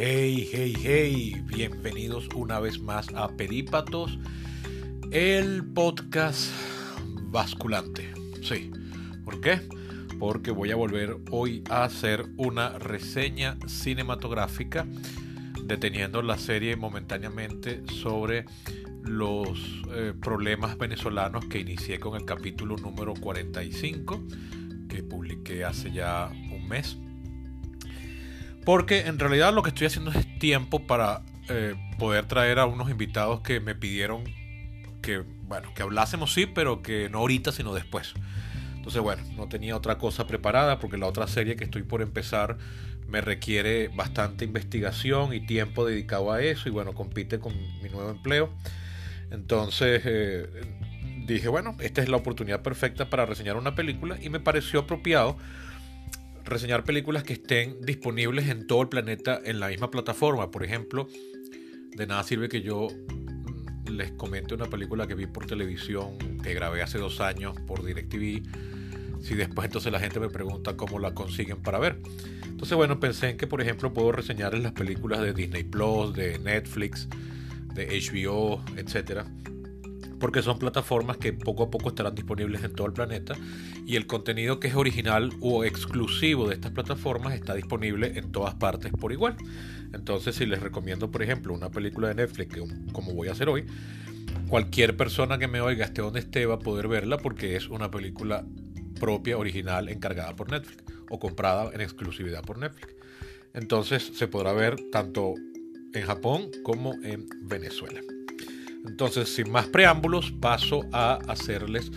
Hey, hey, hey, bienvenidos una vez más a Perípatos, el podcast basculante. Sí, ¿por qué? Porque voy a volver hoy a hacer una reseña cinematográfica deteniendo la serie momentáneamente sobre los eh, problemas venezolanos que inicié con el capítulo número 45 que publiqué hace ya un mes porque en realidad lo que estoy haciendo es tiempo para eh, poder traer a unos invitados que me pidieron que, bueno, que hablásemos sí, pero que no ahorita, sino después. Entonces, bueno, no tenía otra cosa preparada porque la otra serie que estoy por empezar me requiere bastante investigación y tiempo dedicado a eso y bueno, compite con mi nuevo empleo. Entonces eh, dije, bueno, esta es la oportunidad perfecta para reseñar una película y me pareció apropiado reseñar películas que estén disponibles en todo el planeta en la misma plataforma. Por ejemplo, de nada sirve que yo mm, les comente una película que vi por televisión, que grabé hace dos años por DirecTV, si después entonces la gente me pregunta cómo la consiguen para ver. Entonces, bueno, pensé en que, por ejemplo, puedo reseñar las películas de Disney Plus, de Netflix, de HBO, etcétera porque son plataformas que poco a poco estarán disponibles en todo el planeta y el contenido que es original o exclusivo de estas plataformas está disponible en todas partes por igual. Entonces, si les recomiendo, por ejemplo, una película de Netflix, como voy a hacer hoy, cualquier persona que me oiga, esté donde esté, va a poder verla porque es una película propia, original, encargada por Netflix o comprada en exclusividad por Netflix. Entonces, se podrá ver tanto en Japón como en Venezuela. Entonces, sin más preámbulos, paso a hacerles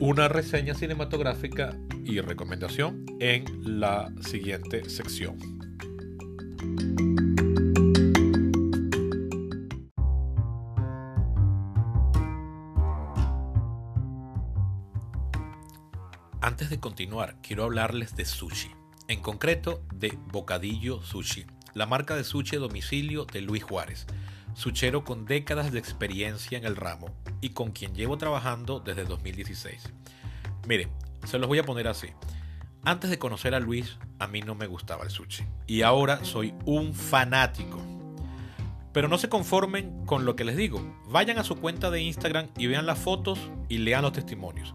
una reseña cinematográfica y recomendación en la siguiente sección. Antes de continuar, quiero hablarles de sushi, en concreto de Bocadillo Sushi, la marca de sushi a domicilio de Luis Juárez suchero con décadas de experiencia en el ramo y con quien llevo trabajando desde 2016. Mire, se los voy a poner así. Antes de conocer a Luis, a mí no me gustaba el sushi. Y ahora soy un fanático. Pero no se conformen con lo que les digo. Vayan a su cuenta de Instagram y vean las fotos y lean los testimonios.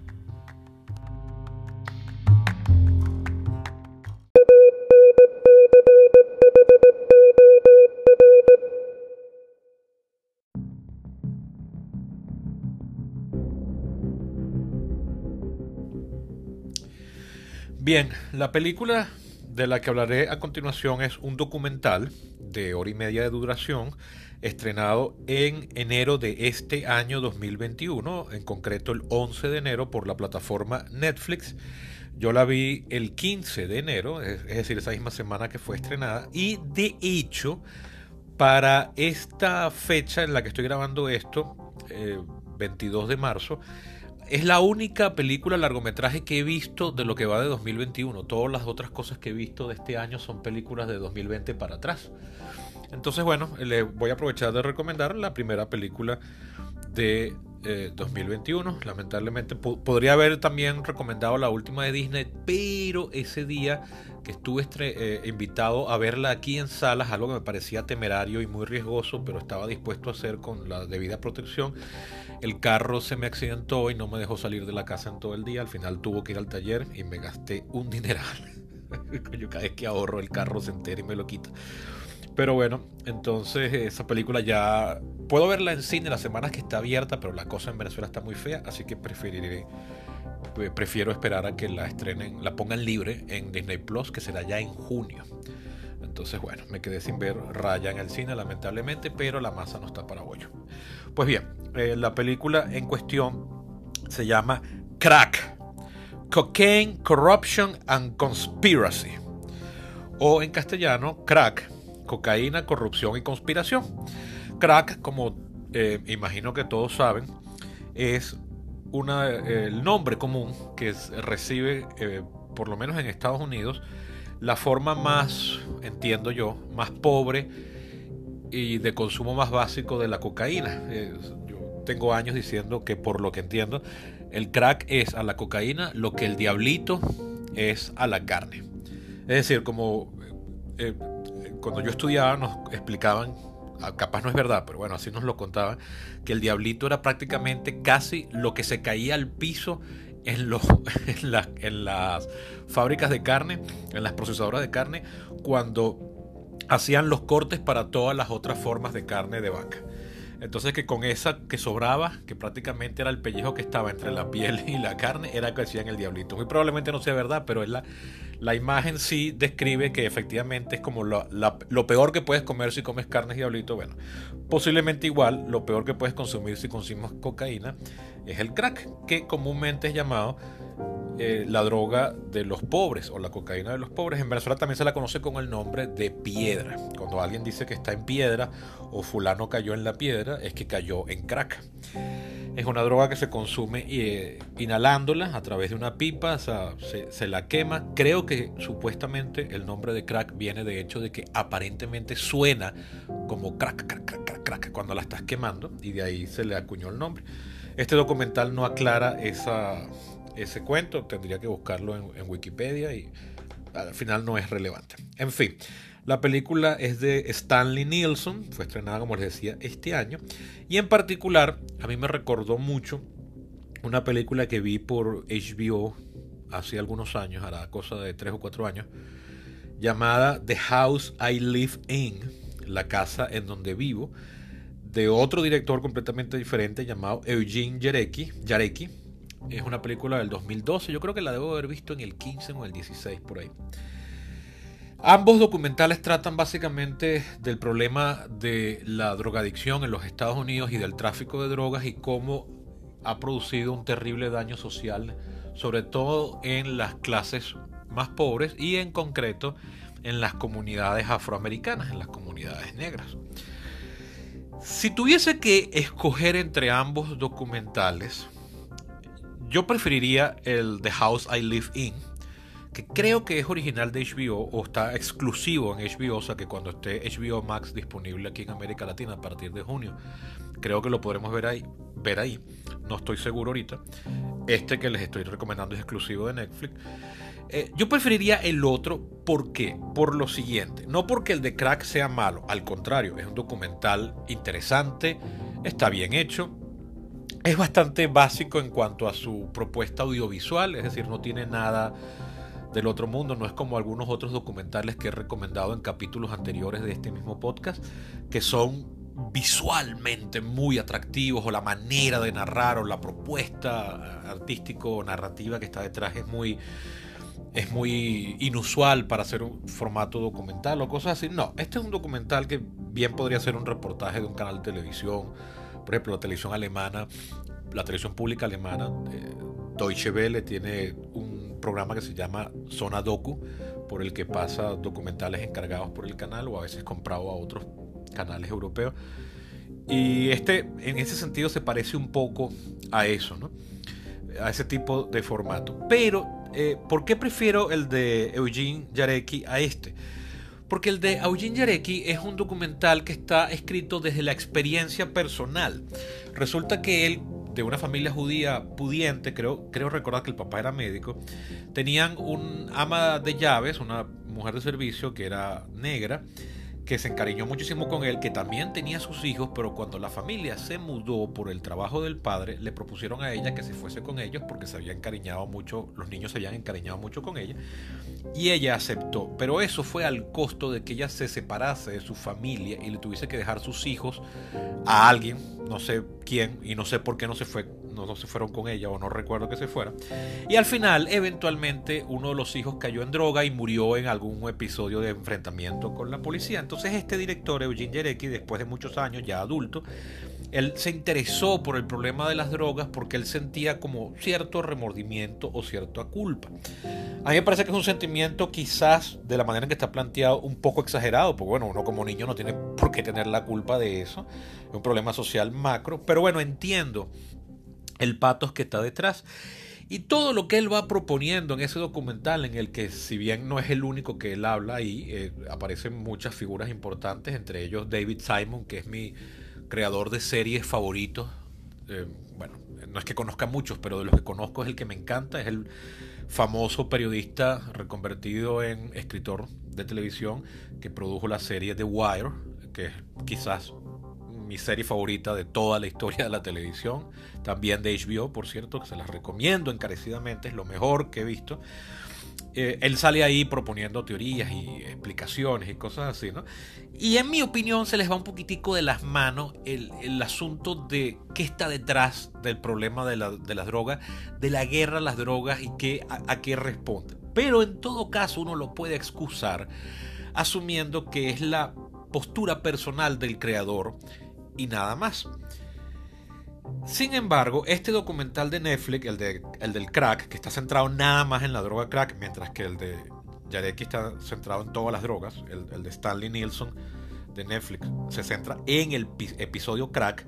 Bien, la película de la que hablaré a continuación es un documental de hora y media de duración estrenado en enero de este año 2021, en concreto el 11 de enero por la plataforma Netflix. Yo la vi el 15 de enero, es, decir, esa misma semana que fue estrenada, y de hecho, para esta fecha en la que estoy grabando esto, 22 eh, de marzo, es la única película largometraje que he visto de lo que va de 2021. Todas las otras cosas que he visto de este año son películas de 2020 para atrás. Entonces, bueno, le voy a aprovechar de recomendar la primera película de 2021. Eh, Lamentablemente podría haber también recomendado la última de Disney, pero ese día que estuve eh, invitado a verla aquí en salas, algo que me parecía temerario y muy riesgoso, pero estaba dispuesto a hacer con la debida protección. El carro se me accidentó y no me dejó salir de la casa en todo el día. Al final tuvo que ir al taller y me gasté un dineral. Yo cada vez que ahorro el carro se entera y me lo quita. Pero bueno, entonces esa película ya puedo verla en cine las semanas que está abierta, pero la cosa en Venezuela está muy fea, así que preferiré eh, prefiero esperar a que la estrenen, la pongan libre en Disney Plus, que será ya en junio. Entonces, bueno, me quedé sin ver Raya en el cine, lamentablemente, pero la masa no está para bollo. Pues bien, eh, la película en cuestión se llama Crack: Cocaine, Corruption and Conspiracy. O en castellano, Crack: cocaína, corrupción y conspiración. Crack, como eh, imagino que todos saben, es una, el nombre común que recibe, eh, por lo menos en Estados Unidos, la forma más, entiendo yo, más pobre y de consumo más básico de la cocaína. yo tengo años diciendo que por lo que entiendo, el crack es a la cocaína lo que el diablito es a la carne. Es decir, como eh, cuando yo estudiaba nos explicaban, ah, capaz no es verdad, pero bueno, así nos lo contaban, que el diablito era prácticamente casi lo que se caía al piso en, las fábricas de carne, en las procesadoras de carne, cuando hacían los cortes para todas las otras formas de carne de vaca. Entonces que con esa que sobraba, que prácticamente era el pellejo que estaba entre la piel y la carne, era que hacían el diablito. Muy probablemente no sea verdad, pero es la, la imagen sí describe que efectivamente es como lo, lo, peor que puedes comer si comes carne diablito. Bueno, posiblemente igual lo peor que puedes consumir si consumes cocaína es el crack, que comúnmente es llamado eh, la droga de los pobres o la cocaína de los pobres. En Venezuela también se la conoce con el nombre de piedra. Cuando alguien dice que está en piedra o fulano cayó en la piedra, es que cayó en crack. Es una droga que se consume eh, inhalándola a través de una pipa, se, la quema. Creo que supuestamente el nombre de crack viene de hecho de que aparentemente suena como crack, crack, crack, crack, cuando la estás quemando y de ahí se le acuñó el nombre. Este documental no aclara esa, ese cuento, tendría que buscarlo en, Wikipedia y al final no es relevante. En fin, la película es de Stanley Nielsen, fue estrenada como les decía este año y en particular a mí me recordó mucho una película que vi por HBO hace algunos años, hará cosa de 3 o 4 años, llamada The House I Live In, la casa en donde vivo, de otro director completamente diferente llamado Eugene Jarecki, Jarecki es una película del 2012. Yo creo que la debo haber visto en el 15 o el 16 por ahí. Ambos documentales tratan básicamente del problema de la drogadicción en los Estados Unidos y del tráfico de drogas y cómo ha producido un terrible daño social, sobre todo en las clases más pobres y en concreto en las comunidades afroamericanas, en las comunidades negras. Si tuviese que escoger entre ambos documentales, yo preferiría el The House I Live In, que creo que es original de HBO o está exclusivo en HBO, o sea que cuando esté HBO Max disponible aquí en América Latina a partir de junio, creo que lo podremos ver ahí. Ver ahí. No estoy seguro ahorita. Este que les estoy recomendando es exclusivo de Netflix. Eh, yo preferiría el otro, ¿por qué? Por lo siguiente, no porque el de Crack sea malo, al contrario, es un documental interesante, está bien hecho, es bastante básico en cuanto a su propuesta audiovisual, es decir, no tiene nada del otro mundo, no es como algunos otros documentales que he recomendado en capítulos anteriores de este mismo podcast, que son visualmente muy atractivos o la manera de narrar o la propuesta artístico o narrativa que está detrás es muy es muy inusual para hacer un formato documental o cosas así. No, este es un documental que bien podría ser un reportaje de un canal de televisión por ejemplo, la televisión alemana, la televisión pública alemana, eh, Deutsche Welle tiene un programa que se llama Zona Doku, por el que pasa documentales encargados por el canal o a veces comprado a otros canales europeos. Y este, en ese sentido, se parece un poco a eso, ¿no? A ese tipo de formato. Pero, eh, ¿por qué prefiero el de Eugene Jarecki a este? Porque el de Eugene Jarecki es un documental que está escrito desde la experiencia personal. Resulta que él, de una familia judía pudiente, creo, creo recordar que el papá era médico, tenían un ama de llaves, una mujer de servicio que era negra, que se encariñó muchísimo con él, que también tenía sus hijos, pero cuando la familia se mudó por el trabajo del padre, le propusieron a ella que se fuese con ellos porque se había encariñado mucho, los niños se habían encariñado mucho con ella, y ella aceptó, pero eso fue al costo de que ella se separase de su familia y le tuviese que dejar sus hijos a alguien, no sé quién, y no sé por qué no se fue no, se fueron con ella o no recuerdo que se fuera. Y al final, eventualmente, uno de los hijos cayó en droga y murió en algún episodio de enfrentamiento con la policía. Entonces este director, Eugene Jarecki, después de muchos años, ya adulto, él se interesó por el problema de las drogas porque él sentía como cierto remordimiento o cierta culpa. A mí me parece que es un sentimiento quizás de la manera en que está planteado un poco exagerado, porque bueno, uno como niño no tiene por qué tener la culpa de eso, es un problema social macro, pero bueno, entiendo el patos que está detrás. Y todo lo que él va proponiendo en ese documental, en el que si bien no es el único que él habla ahí, eh, aparecen muchas figuras importantes, entre ellos David Simon, que es mi creador de series favoritos. Eh, bueno, no es que conozca muchos, pero de los que conozco es el que me encanta, es el famoso periodista reconvertido en escritor de televisión que produjo la serie The Wire, que es quizás mi serie favorita de toda la historia de la televisión, también de HBO, por cierto, que se las recomiendo encarecidamente, es lo mejor que he visto. Eh, él sale ahí proponiendo teorías y explicaciones y cosas así, ¿no? Y en mi opinión se les va un poquitico de las manos el, asunto de qué está detrás del problema de, las drogas, de la guerra a las drogas y qué, a qué responde. Pero en todo caso uno lo puede excusar asumiendo que es la postura personal del creador y nada más. Sin embargo, este documental de Netflix, el, de, el del crack, que está centrado nada más en la droga crack, mientras que el de Yareki está centrado en todas las drogas, el, de Stanley Nielsen de Netflix se centra en el episodio crack,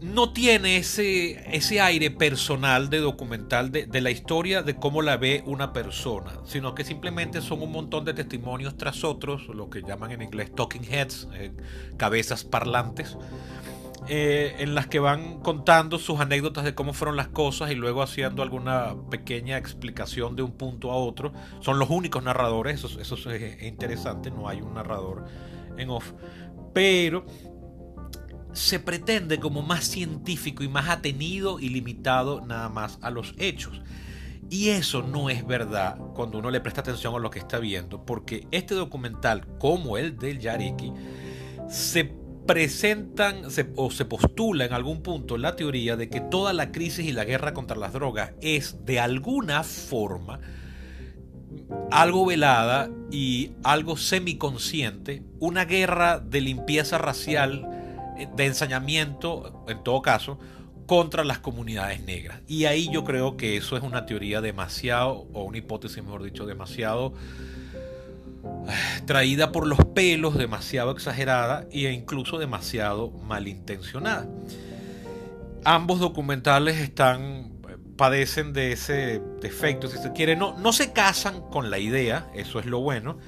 no tiene ese, ese aire personal de documental de, la historia de cómo la ve una persona, sino que simplemente son un montón de testimonios tras otros, lo que llaman en inglés talking heads, eh, cabezas parlantes, eh, en las que van contando sus anécdotas de cómo fueron las cosas y luego haciendo alguna pequeña explicación de un punto a otro. Son los únicos narradores, eso, eso es interesante, no hay un narrador en off. Pero se pretende como más científico y más atenido y limitado nada más a los hechos. Y eso no es verdad cuando uno le presta atención a lo que está viendo, porque este documental, como el del Yariki, se presentan o se postula en algún punto la teoría de que toda la crisis y la guerra contra las drogas es de alguna forma algo velada y algo semiconsciente, una guerra de limpieza racial, de ensañamiento, en todo caso, contra las comunidades negras. Y ahí yo creo que eso es una teoría demasiado, o una hipótesis, mejor dicho, demasiado traída por los pelos, demasiado exagerada e incluso demasiado malintencionada. Ambos documentales están padecen de ese defecto, si se quiere, no, no se casan con la idea, eso es lo bueno,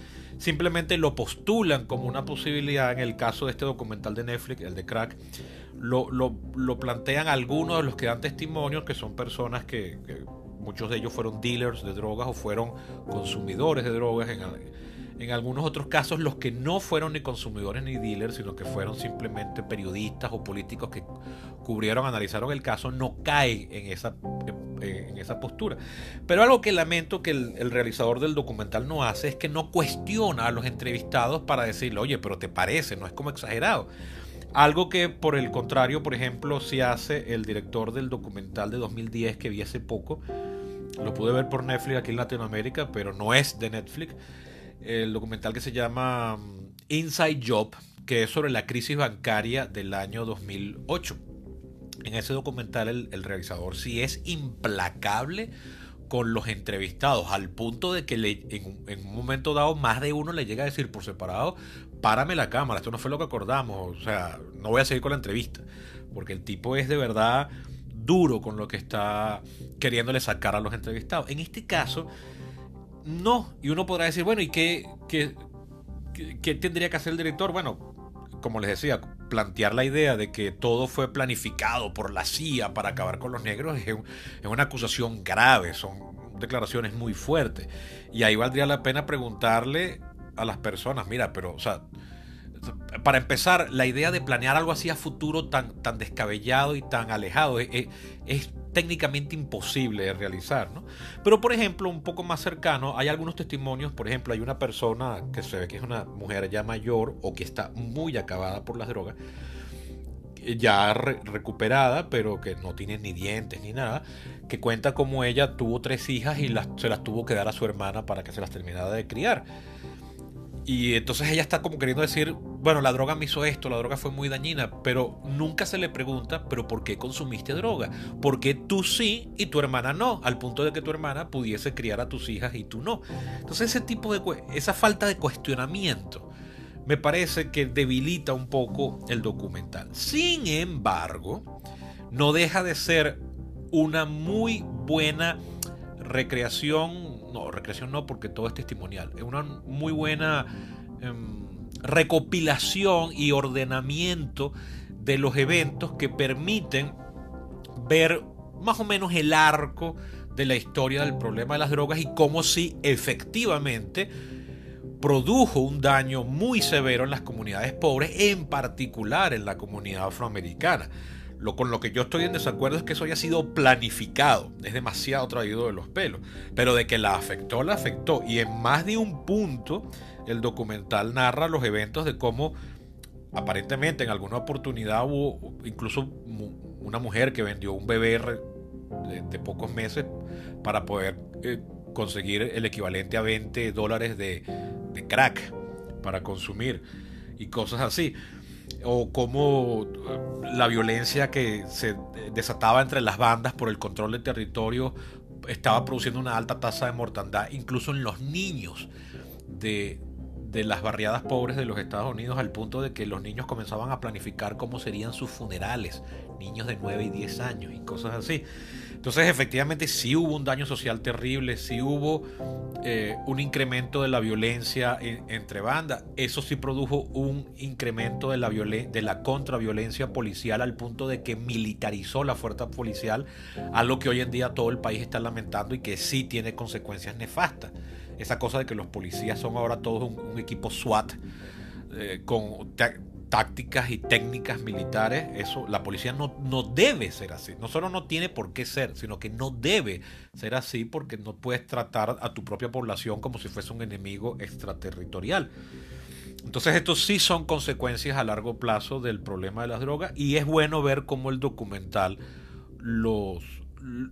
simplemente lo postulan como una posibilidad en el caso de este documental de Netflix, el de Crack, lo, lo, plantean algunos de los que dan testimonio, que son personas que, que, muchos de ellos fueron dealers de drogas o fueron consumidores de drogas en, en algunos otros casos, los que no fueron ni consumidores ni dealers, sino que fueron simplemente periodistas o políticos que cubrieron, analizaron el caso, no caen en esa, en esa postura. Pero algo que lamento que el, realizador del documental no hace es que no cuestiona a los entrevistados para decirle, oye, pero te parece, no es como exagerado. Algo que por el contrario, por ejemplo, si hace el director del documental de 2010 que vi hace poco, lo pude ver por Netflix aquí en Latinoamérica, pero no es de Netflix el documental que se llama mm, Inside Job, que es sobre la crisis bancaria del año 2008. En ese documental el, realizador sí es implacable con los entrevistados, al punto de que en, en, un momento dado más de uno le llega a decir por separado, párame la cámara, esto no fue lo que acordamos, o sea, no voy a seguir con la entrevista, porque el tipo es de verdad duro con lo que está queriéndole sacar a los entrevistados. En este caso, no. Y uno podrá decir, bueno, ¿y qué, qué, qué, tendría que hacer el director? Bueno, como les decía, plantear la idea de que todo fue planificado por la CIA para acabar con los negros es, una acusación grave, son declaraciones muy fuertes. Y ahí valdría la pena preguntarle a las personas, mira, pero, o sea, para empezar, la idea de planear algo así a futuro tan, tan descabellado y tan alejado es, es técnicamente imposible de realizar. ¿no? Pero por ejemplo, un poco más cercano, hay algunos testimonios, por ejemplo, hay una persona que se ve que es una mujer ya mayor o que está muy acabada por las drogas, ya recuperada, pero que no tiene ni dientes ni nada, que cuenta como ella tuvo tres hijas y las, se las tuvo que dar a su hermana para que se las terminara de criar. Y entonces ella está como queriendo decir, bueno, la droga me hizo esto, la droga fue muy dañina, pero nunca se le pregunta, pero ¿por qué consumiste droga? ¿Por qué tú sí y tu hermana no? Al punto de que tu hermana pudiese criar a tus hijas y tú no. Entonces ese tipo de, esa falta de cuestionamiento me parece que debilita un poco el documental. Sin embargo, no deja de ser una muy buena recreación, no, recreación no, porque todo es testimonial, es una muy buena em, recopilación y ordenamiento de los eventos que permiten ver más o menos el arco de la historia del problema de las drogas y cómo si efectivamente produjo un daño muy severo en las comunidades pobres, en particular en la comunidad afroamericana. Lo con lo que yo estoy en desacuerdo es que eso haya sido planificado, es demasiado traído de los pelos, pero de que la afectó, la afectó. Y en más de un punto, el documental narra los eventos de cómo aparentemente en alguna oportunidad hubo incluso una mujer que vendió un bebé de, pocos meses para poder eh, conseguir el equivalente a 20 dólares de, de crack para consumir y cosas así o cómo eh, la violencia que se desataba entre las bandas por el control del territorio estaba produciendo una alta tasa de mortandad, incluso en los niños de, de las barriadas pobres de los Estados Unidos, al punto de que los niños comenzaban a planificar cómo serían sus funerales, niños de 9 y 10 años y cosas así. Entonces, efectivamente, sí hubo un daño social terrible, sí hubo eh, un incremento de la violencia entre bandas. Eso sí produjo un incremento de la, de la contraviolencia policial al punto de que militarizó la fuerza policial, algo que hoy en día todo el país está lamentando y que sí tiene consecuencias nefastas. Esa cosa de que los policías son ahora todos un, equipo SWAT eh, con tácticas y técnicas militares, eso la policía no, no debe ser así. No solo no tiene por qué ser, sino que no debe ser así porque no puedes tratar a tu propia población como si fuese un enemigo extraterritorial. Entonces estos sí son consecuencias a largo plazo del problema de las drogas y es bueno ver cómo el documental los,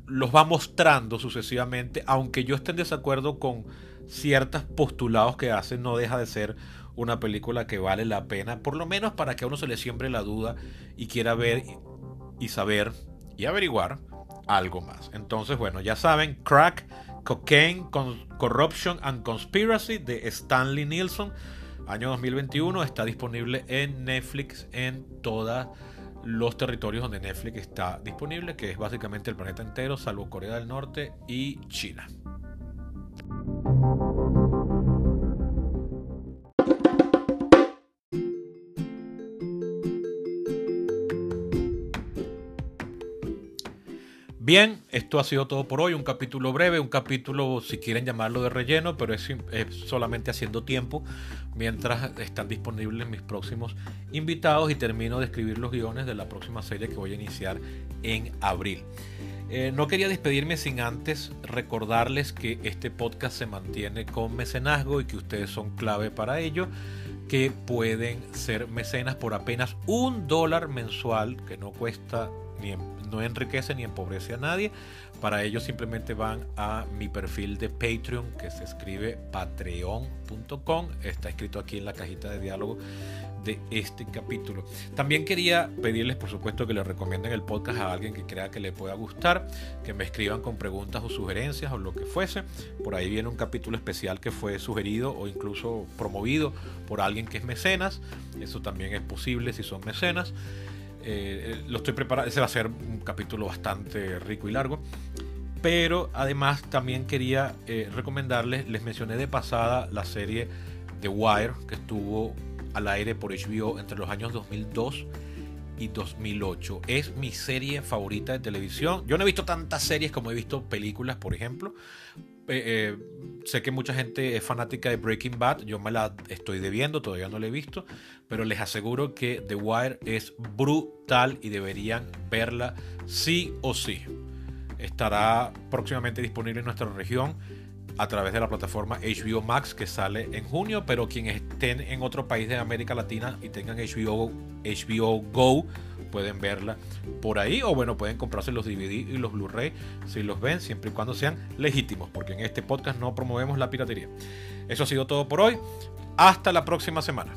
los va mostrando sucesivamente, aunque yo esté en desacuerdo con ciertos postulados que hacen, no deja de ser una película que vale la pena, por lo menos para que a uno se le siembre la duda y quiera ver y saber y averiguar algo más. Entonces, bueno, ya saben, Crack, Cocaine, Corruption and Conspiracy de Stanley Nielsen, año 2021, está disponible en Netflix en todos los territorios donde Netflix está disponible, que es básicamente el planeta entero, salvo Corea del Norte y China. Bien, esto ha sido todo por hoy, un capítulo breve, un capítulo, si quieren llamarlo de relleno, pero es, solamente haciendo tiempo mientras están disponibles mis próximos invitados y termino de escribir los guiones de la próxima serie que voy a iniciar en abril. Eh, no quería despedirme sin antes recordarles que este podcast se mantiene con mecenazgo y que ustedes son clave para ello que pueden ser mecenas por apenas un dólar mensual que no cuesta ni no enriquece ni empobrece a nadie. Para ello simplemente van a mi perfil de Patreon que se escribe patreon.com. Está escrito aquí en la cajita de diálogo de este capítulo. También quería pedirles, por supuesto, que le recomienden el podcast a alguien que crea que le pueda gustar, que me escriban con preguntas o sugerencias o lo que fuese. Por ahí viene un capítulo especial que fue sugerido o incluso promovido por alguien que es mecenas. Eso también es posible si son mecenas. Eh, lo estoy preparando, ese va a ser un capítulo bastante rico y largo. Pero además también quería eh, recomendarles, les mencioné de pasada la serie The Wire, que estuvo al aire por HBO entre los años 2002 y 2008. Es mi serie favorita de televisión. Yo no he visto tantas series como he visto películas, por ejemplo. Eh, sé que mucha gente es fanática de Breaking Bad. Yo me la estoy debiendo, todavía no la he visto pero les aseguro que The Wire es brutal y deberían verla sí o sí. Estará próximamente disponible en nuestra región a través de la plataforma HBO Max que sale en junio, pero quienes estén en otro país de América Latina y tengan HBO, HBO Go pueden verla por ahí o bueno, pueden comprarse los DVD y los Blu-ray si los ven, siempre y cuando sean legítimos, porque en este podcast no promovemos la piratería. Eso ha sido todo por hoy. Hasta la próxima semana.